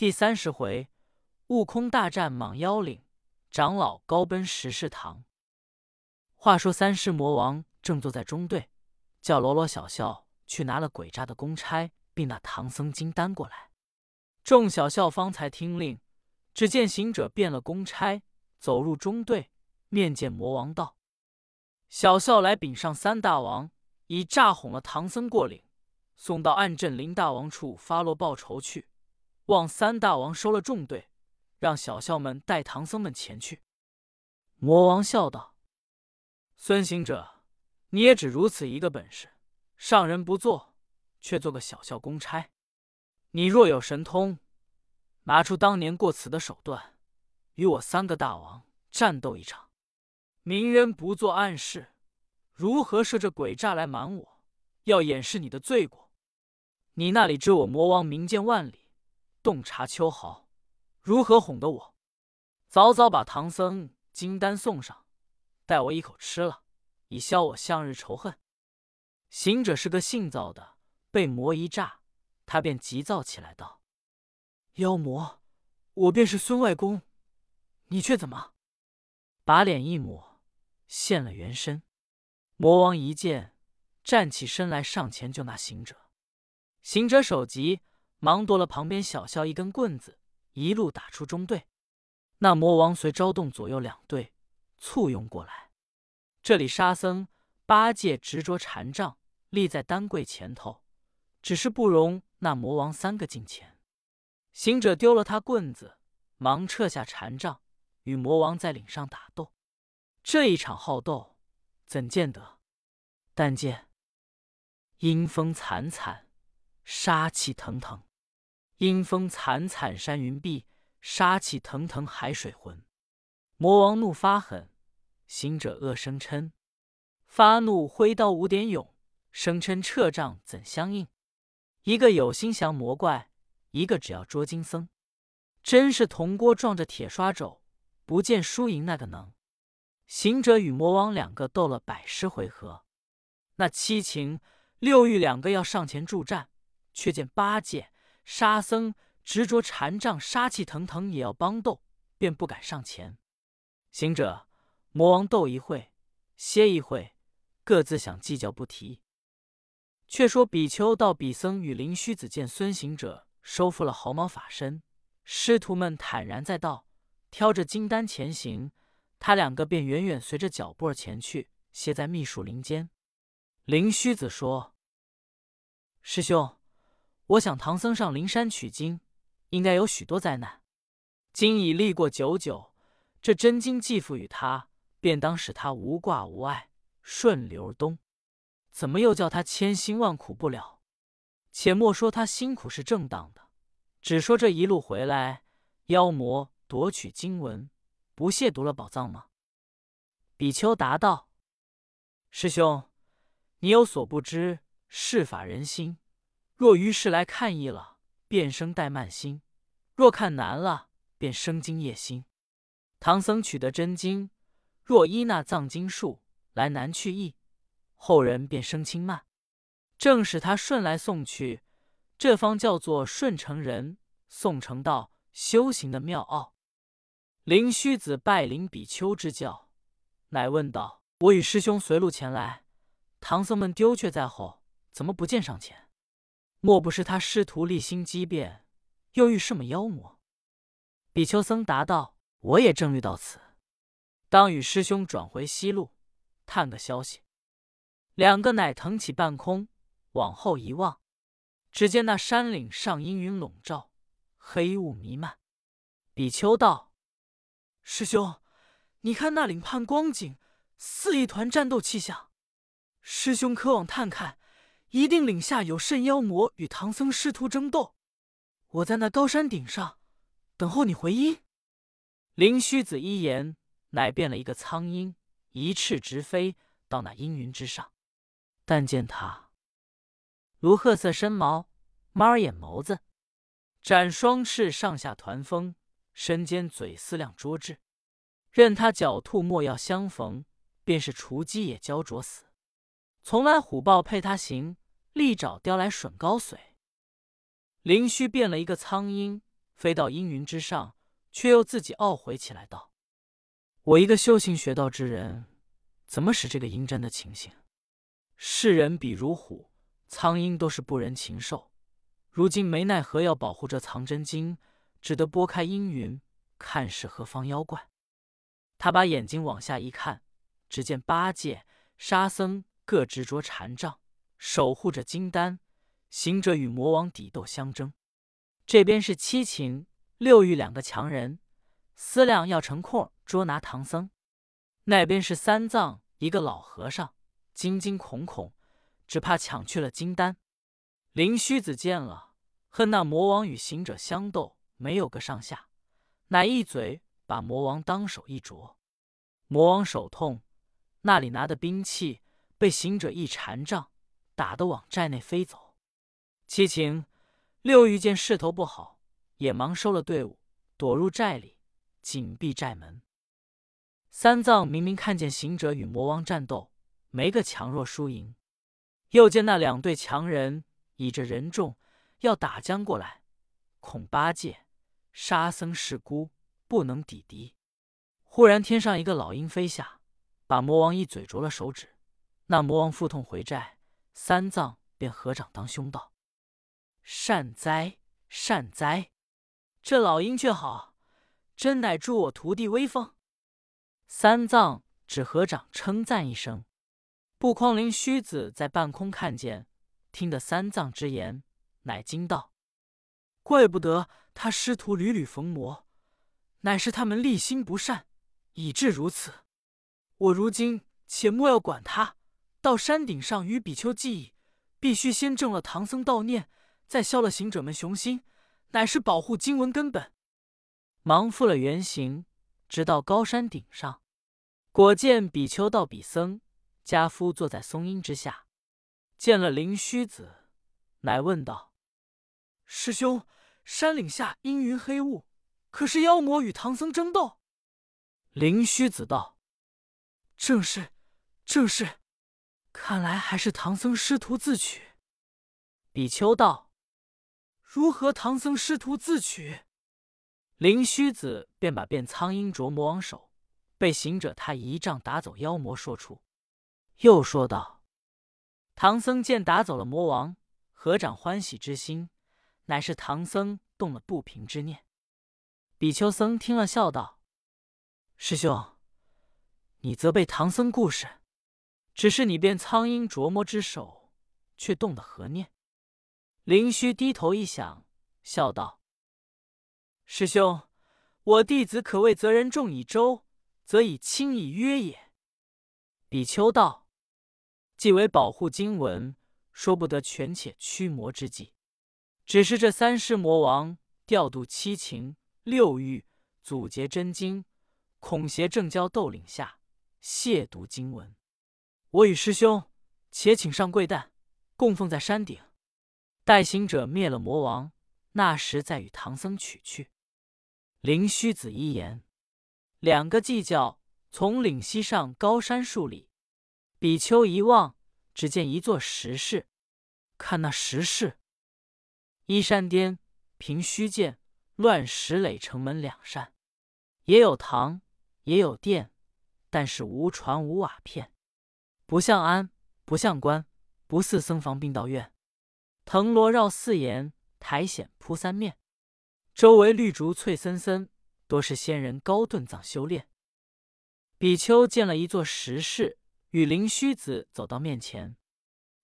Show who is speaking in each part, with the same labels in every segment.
Speaker 1: 第三十回，悟空大战蟒妖岭，长老高奔十世堂。话说三师魔王正坐在中队，叫罗罗小校去拿了鬼诈的公差，并那唐僧金丹过来。众小校方才听令，只见行者变了公差，走入中队，面见魔王道：“小校来禀上三大王，已诈哄了唐僧过岭，送到暗镇林大王处发落报仇去。”望三大王收了众队，让小校们带唐僧们前去。魔王笑道：“孙行者，你也只如此一个本事，上人不做，却做个小校公差。你若有神通，拿出当年过此的手段，与我三个大王战斗一场。明人不做暗事，如何设这诡诈来瞒我？要掩饰你的罪过。你那里知我魔王名见万里？”洞察秋毫，如何哄得我？早早把唐僧金丹送上，待我一口吃了，以消我向日仇恨。行者是个性躁的，被魔一诈，他便急躁起来，道：“妖魔，我便是孙外公，你却怎么？”把脸一抹，现了原身。魔王一见，站起身来，上前就那行者。行者手急。忙夺了旁边小校一根棍子，一路打出中队。那魔王遂招动左右两队，簇拥过来。这里沙僧、八戒执着禅杖，立在丹柜前头，只是不容那魔王三个近前。行者丢了他棍子，忙撤下禅杖，与魔王在岭上打斗。这一场好斗，怎见得？但见阴风惨惨，杀气腾腾。阴风惨惨山云碧，杀气腾腾海水浑。魔王怒发狠，行者恶声嗔。发怒挥刀五点勇，声嗔撤杖怎相应？一个有心降魔怪，一个只要捉金僧。真是铜锅撞着铁刷肘，不见输赢那个能。行者与魔王两个斗了百十回合，那七情六欲两个要上前助战，却见八戒。沙僧执着禅杖，杀气腾腾，也要帮斗，便不敢上前。行者、魔王斗一会，歇一会，各自想计较，不提。却说比丘到比僧与灵虚子见孙行者收复了毫毛法身，师徒们坦然在道，挑着金丹前行。他两个便远远随着脚步儿前去，歇在密树林间。灵虚子说：“师兄。”我想唐僧上灵山取经，应该有许多灾难。今已历过九九，这真经寄付与他，便当使他无挂无碍，顺流而东。怎么又叫他千辛万苦不了？且莫说他辛苦是正当的，只说这一路回来，妖魔夺取经文，不亵渎了宝藏吗？比丘答道：“师兄，你有所不知，世法人心。”若于是来看易了，便生怠慢心；若看难了，便生惊业心。唐僧取得真经，若依那藏经术来难去易，后人便生轻慢。正使他顺来送去，这方叫做顺成人，送成道修行的妙奥。灵虚子拜领比丘之教，乃问道：“我与师兄随路前来，唐僧们丢却在后，怎么不见上前？”莫不是他师徒立心机变，又遇什么妖魔？比丘僧答道：“我也正虑到此，当与师兄转回西路，探个消息。”两个乃腾起半空，往后一望，只见那山岭上阴云笼罩，黑雾弥漫。比丘道：“师兄，你看那岭畔光景，似一团战斗气象。师兄可往探看。”一定岭下有甚妖魔与唐僧师徒争斗，我在那高山顶上等候你回音。灵虚子一言，乃变了一个苍鹰，一翅直飞到那阴云之上。但见他如褐色身毛，猫眼眸子，展双翅上下团风，身间嘴似亮捉智。任他狡兔莫要相逢，便是雏鸡也焦灼死。从来虎豹配他行。利爪叼来吮高髓，灵虚变了一个苍鹰，飞到阴云之上，却又自己懊悔起来，道：“我一个修行学道之人，怎么使这个阴真的情形？世人比如虎，苍鹰都是不人禽兽。如今没奈何，要保护这藏真经，只得拨开阴云，看是何方妖怪。”他把眼睛往下一看，只见八戒、沙僧各执着禅杖，守护着金丹，行者与魔王抵斗相争。这边是七情六欲两个强人，思量要成空捉拿唐僧；那边是三藏一个老和尚，惊惊恐恐，只怕抢去了金丹。灵虚子见了，恨那魔王与行者相斗，没有个上下，乃一嘴把魔王当手一啄。魔王手痛，那里拿的兵器被行者一禅杖打得往寨内飞走。七情。六遇见势头不好，也忙收了队伍，躲入寨里，紧闭寨门。三藏明明看见行者与魔王战斗，没个强弱输赢，又见那两队强人倚着人众要打将过来，恐八戒、沙僧是孤，不能抵敌。忽然天上一个老鹰飞下，把魔王一嘴啄了手指。那魔王腹痛回寨，三藏便合掌当胸道。善哉善哉，这老鹰却好，真乃助我徒弟威风。三藏只合掌称赞一声。不匡灵虚子在半空看见，听得三藏之言，乃惊道：“怪不得他师徒屡屡逢魔，乃是他们立心不善，以致如此。我如今且莫要管他，到山顶上与比丘记议，必须先正了唐僧道念。”再消了行者们雄心，乃是保护经文根本。忙复了原形，直到高山顶上，果见比丘道比僧家夫坐在松阴之下，见了灵虚子，乃问道：“师兄，山岭下阴云黑雾，可是妖魔与唐僧争斗？”灵虚子道：“正是，正是，看来还是唐僧师徒自取。”比丘道。如何？唐僧师徒自取，灵虚子便把变苍鹰啄魔王手，被行者他一杖打走妖魔说出，又说道：“唐僧见打走了魔王，合掌欢喜之心，乃是唐僧动了不平之念。”比丘僧听了，笑道：“师兄，你责备唐僧故事，只是你变苍鹰啄魔之手，却动的何念？”灵虚低头一想，笑道：“师兄，我弟子可谓责人重以舟，则以轻以约也。”比丘道：“既为保护经文，说不得权且驱魔之计。只是这三世魔王调度七情六欲，阻截真经，恐邪正教斗领下亵渎经文。我与师兄且请上贵担，供奉在山顶。”待行者灭了魔王，那时再与唐僧取去。灵虚子一言，两个计较，从岭西上高山数里。比丘一望，只见一座石室。看那石室，依山巅，凭虚涧，乱石垒城门两扇，也有堂，也有殿，但是无船无瓦片，不像庵，不像官，不似僧房并道院。藤萝绕四檐，苔藓铺三面，周围绿竹翠森森，多是仙人高顿藏修炼。比丘见了一座石室，与灵虚子走到面前，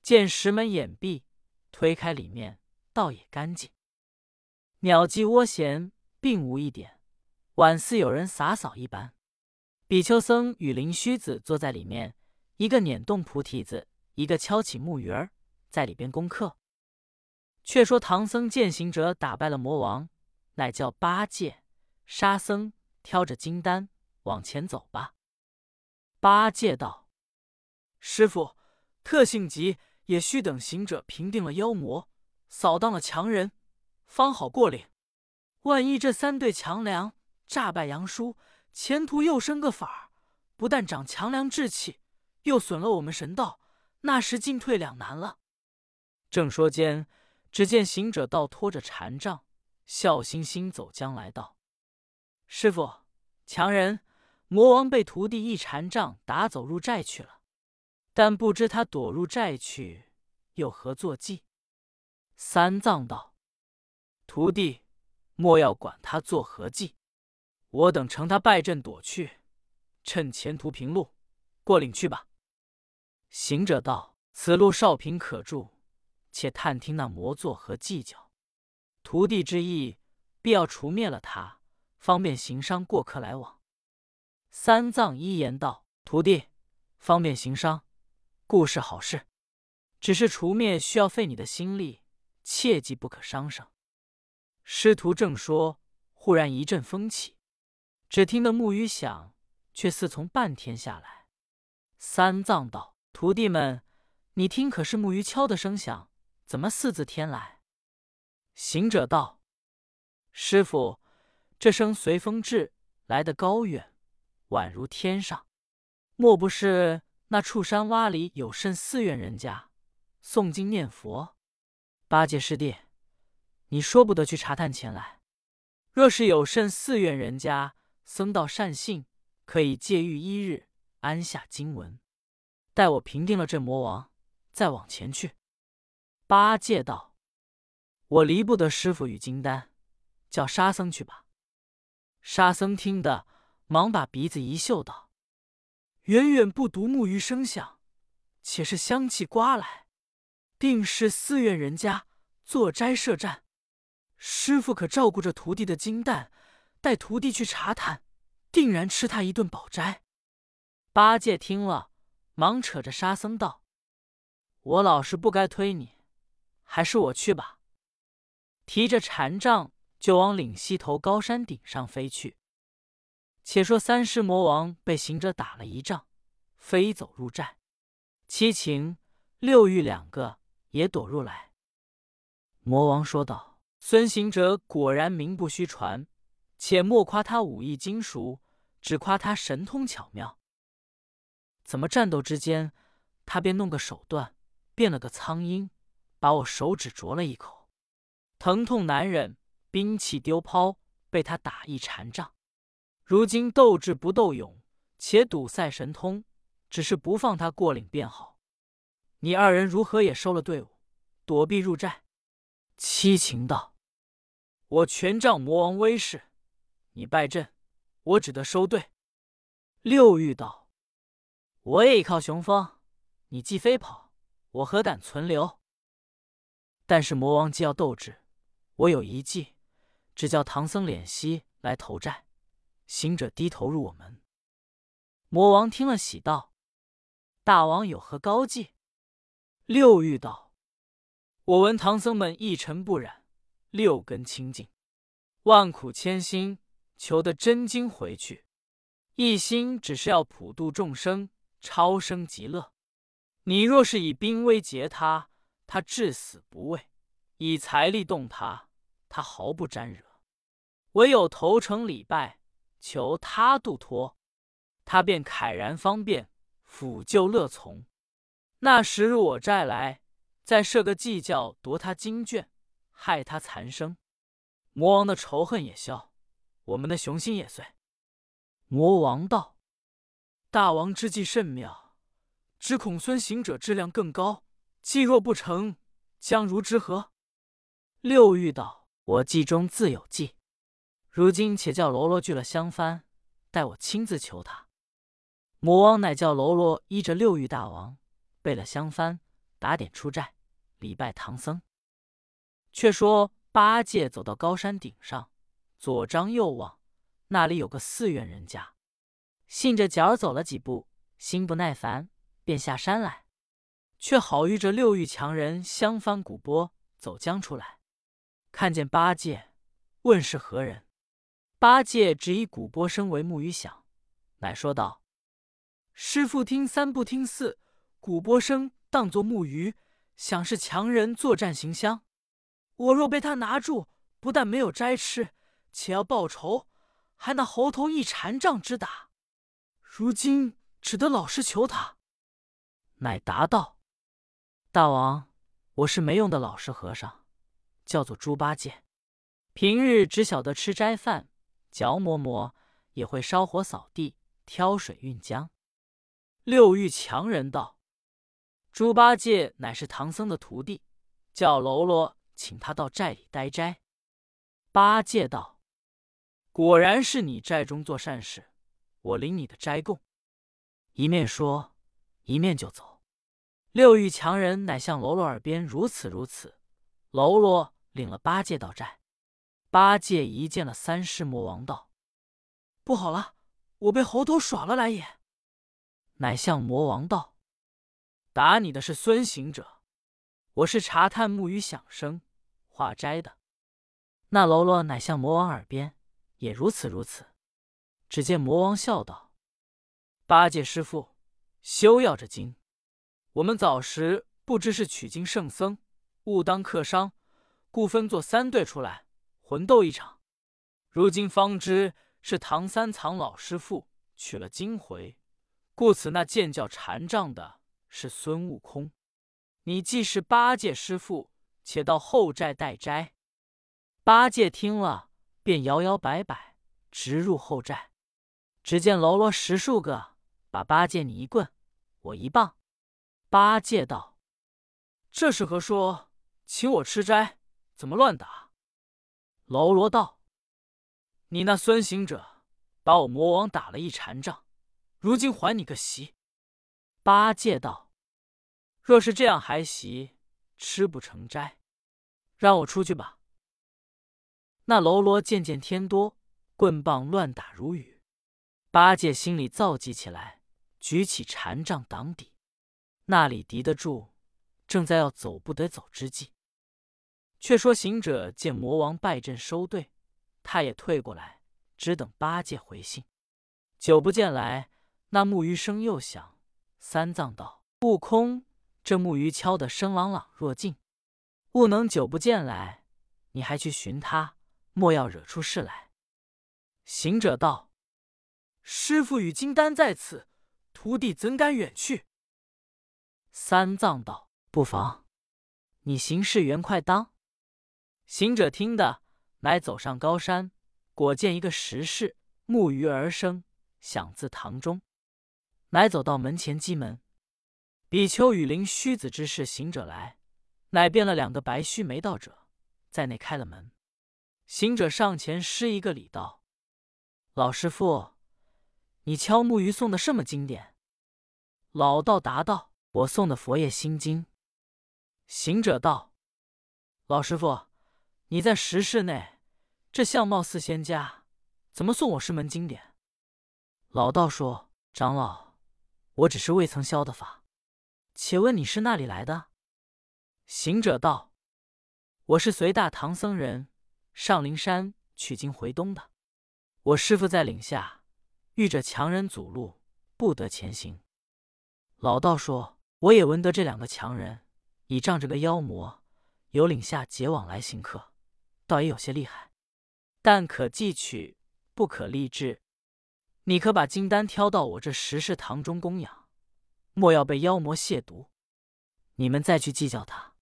Speaker 1: 见石门掩闭，推开里面，倒也干净，鸟迹窝闲，并无一点，宛似有人洒扫一般。比丘僧与灵虚子坐在里面，一个捻动菩提子，一个敲起木鱼儿，在里边功课。却说唐僧见行者打败了魔王，乃叫八戒、沙僧挑着金丹往前走吧。八戒道：“师傅，特性急，也须等行者平定了妖魔，扫荡了强人，方好过岭。万一这三队强梁诈败杨叔，前途又生个法儿，不但长强梁志气，又损了我们神道，那时进退两难了。”正说间。只见行者倒拖着禅杖，笑嘻嘻走将来道：“师傅，强人魔王被徒弟一禅杖打走入寨去了，但不知他躲入寨去，有何作计？”三藏道：“徒弟莫要管他作何计，我等乘他败阵躲去，趁前途平路，过岭去吧。”行者道：“此路少平可住，且探听那魔作何计较。徒弟之意，必要除灭了他，方便行商过客来往。”三藏一言道：“徒弟，方便行商，固是好事，只是除灭需要费你的心力，切记不可伤生。”师徒正说，忽然一阵风起，只听得木鱼响，却似从半天下来。三藏道。徒弟们，你听，可是木鱼敲的声响？怎么似自天来？行者道：“师傅，这声随风至，来得高远，宛如天上。莫不是那处山洼里有甚寺院人家诵经念佛？”八戒师弟，你说不得去查探前来。若是有甚寺院人家僧道善信，可以借寓一日，安下经文。待我平定了这魔王，再往前去。八戒道：“我离不得师傅与金丹，叫沙僧去吧。”沙僧听得，忙把鼻子一嗅，道：“远远不独木鱼声响，且是香气刮来，定是寺院人家坐斋设战。师傅可照顾着徒弟的金蛋，带徒弟去查探，定然吃他一顿饱斋。”八戒听了。忙扯着沙僧道：“我老是不该推你，还是我去吧。”提着禅杖就往岭西头高山顶上飞去。且说三尸魔王被行者打了一仗，飞走入寨，七情六欲两个也躲入来。魔王说道：“孙行者果然名不虚传，且莫夸他武艺精熟，只夸他神通巧妙。”怎么战斗之间，他便弄个手段，变了个苍鹰，把我手指啄了一口，疼痛难忍，兵器丢抛，被他打一禅杖。如今斗智不斗勇，且赌赛神通，只是不放他过岭便好。你二人如何也收了队伍，躲避入寨？七情道：“我全仗魔王威势，你败阵，我只得收队。”六欲道。我也依靠雄风，你既飞跑，我何敢存留？但是魔王既要斗智，我有一计，只叫唐僧敛息来投寨，行者低头入我门。魔王听了，喜道：“大王有何高计？”六欲道：“我闻唐僧们一尘不染，六根清净，万苦千辛，求得真经回去，一心只是要普度众生。”超生极乐，你若是以兵威劫他，他至死不畏；以财力动他，他毫不沾惹。唯有投诚礼拜，求他度脱，他便慨然方便，抚救乐从。那时入我寨来，再设个计较夺他经卷，害他残生。魔王的仇恨也消，我们的雄心也碎。魔王道。大王之计甚妙，只恐孙行者质量更高，计若不成，将如之何？六欲道：“我计中自有计，如今且叫喽啰聚了香幡，待我亲自求他。”魔王乃叫喽啰依着六欲大王，备了香幡，打点出寨，礼拜唐僧。却说八戒走到高山顶上，左张右望，那里有个寺院人家。信着脚走了几步，心不耐烦，便下山来，却好遇着六欲强人相翻古波走将出来，看见八戒，问是何人。八戒只以古波声为木鱼响，乃说道：“师傅听三不听四，古波声当作木鱼，想是强人作战行香。我若被他拿住，不但没有斋吃，且要报仇，还那猴头一禅杖之打。”如今只得老实求他，乃答道：“大王，我是没用的老实和尚，叫做猪八戒。平日只晓得吃斋饭、嚼馍馍，也会烧火扫地、挑水运浆。六欲强人道：“猪八戒乃是唐僧的徒弟，叫喽啰请他到寨里待斋。”八戒道：“果然是你寨中做善事，我领你的斋供。”一面说，一面就走。六欲强人乃向喽啰耳边如此如此。喽啰领了八戒到寨。八戒一见了三世魔王，道：“不好了，我被猴头耍了来也。”乃向魔王道：“打你的是孙行者，我是查探木鱼响声化斋的。”那喽啰乃向魔王耳边，也如此如此。只见魔王笑道：“八戒师傅，休要这惊。我们早时不知是取经圣僧，误当客商，故分作三队出来魂斗一场。如今方知是唐三藏老师傅取了经回，故此那剑叫禅杖的是孙悟空。你既是八戒师傅，且到后寨待斋。”八戒听了，便摇摇摆摆，直入后寨。只见喽啰十数个把八戒你一棍，我一棒。八戒道：“这是何说？请我吃斋，怎么乱打？”喽啰道：“你那孙行者把我魔王打了一禅杖，如今还你个席。”八戒道：“若是这样还席，吃不成斋，让我出去吧。”那喽啰渐渐添多，棍棒乱打如雨。八戒心里躁急起来，举起禅杖挡底。那里敌得住？正在要走不得走之际，却说行者见魔王败阵收队，他也退过来，只等八戒回信。久不见来，那木鱼声又响。三藏道：“悟空，这木鱼敲得声朗朗若静，悟能久不见来，你还去寻他？”莫要惹出事来。行者道：“师傅与金丹在此，徒弟怎敢远去？”三藏道：“不妨，你行事圆快当。”行者听得，乃走上高山，果见一个石室，木鱼而生，响自堂中。乃走到门前击门，比丘与灵虚子之事行者来，乃变了两个白须没道者，在内开了门。行者上前施一个礼，道：“老师傅，你敲木鱼送的什么经典？”老道答道：“我送的佛业心经。”行者道：“老师傅，你在石室内，这相貌似仙家，怎么送我师门经典？”老道说：“长老，我只是未曾消的法，且问你是那里来的？”行者道：“我是随大唐僧人。”上灵山取经回东的，我师傅在岭下遇着强人阻路，不得前行。老道说：“我也闻得这两个强人倚仗着个妖魔，有领下结往来行客，倒也有些厉害，但可记取，不可立志。你可把金丹挑到我这石室堂中供养，莫要被妖魔亵渎。你们再去计较他。”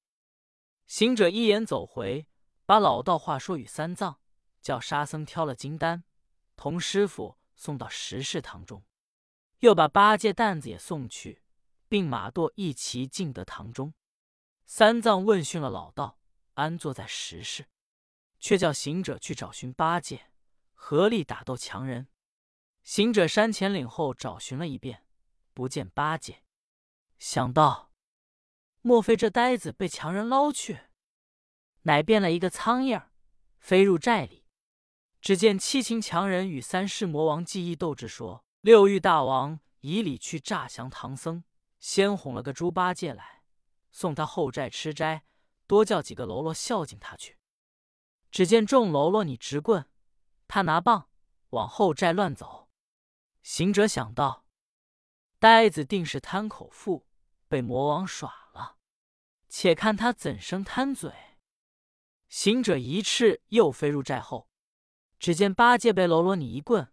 Speaker 1: 行者一言走回。把老道话说与三藏，叫沙僧挑了金丹，同师傅送到石室堂中，又把八戒担子也送去，并马舵一齐进得堂中。三藏问讯了老道，安坐在石室，却叫行者去找寻八戒，合力打斗强人。行者山前岭后找寻了一遍，不见八戒，想到莫非这呆子被强人捞去？乃变了一个苍蝇，飞入寨里。只见七擒强人与三世魔王计议斗智，说六欲大王以礼去诈降唐僧，先哄了个猪八戒来，送他后寨吃斋，多叫几个喽啰孝敬他去。只见众喽啰你直棍，他拿棒往后寨乱走。行者想到，呆子定是贪口腹，被魔王耍了，且看他怎生贪嘴。行者一翅又飞入寨后，只见八戒被喽啰你一棍，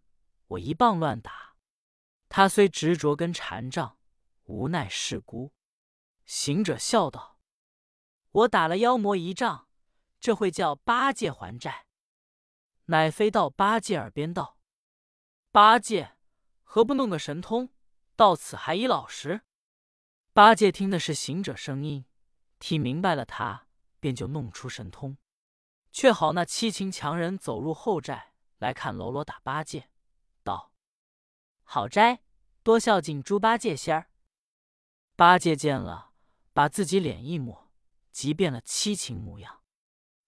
Speaker 1: 我一棒乱打。他虽执着根禅杖，无奈是孤。行者笑道：“我打了妖魔一仗，这会叫八戒还债。”乃飞到八戒耳边道：“八戒，何不弄个神通，到此还已老实？”八戒听的是行者声音，听明白了他，便就弄出神通。却好那七擒强人走入后寨来看喽啰打八戒，道：“好斋，多孝敬猪八戒仙儿。”八戒见了，把自己脸一抹，即变了七擒模样。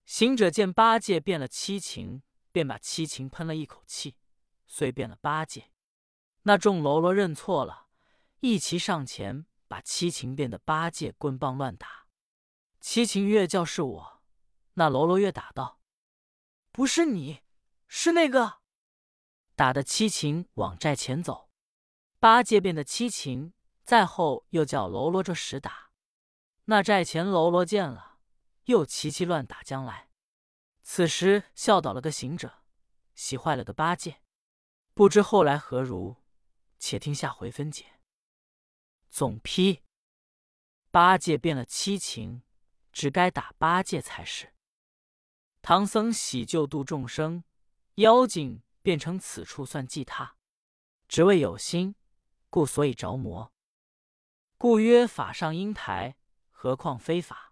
Speaker 1: 行者见八戒变了七擒，便把七擒喷了一口气，遂变了八戒。那众喽啰认错了，一齐上前把七擒变的八戒棍棒乱打。七擒越叫是我，那喽啰越打道：“不是你，是那个。”打的七擒往寨前走。八戒变的七擒。再后又叫喽啰这时打，那寨前喽啰见了，又齐齐乱打将来。此时笑倒了个行者，喜坏了个八戒，不知后来何如，且听下回分解。总批：八戒变了七情，只该打八戒才是。唐僧喜救度众生，妖精变成此处算计他，只为有心，故所以着魔。故曰法上应台，何况非法？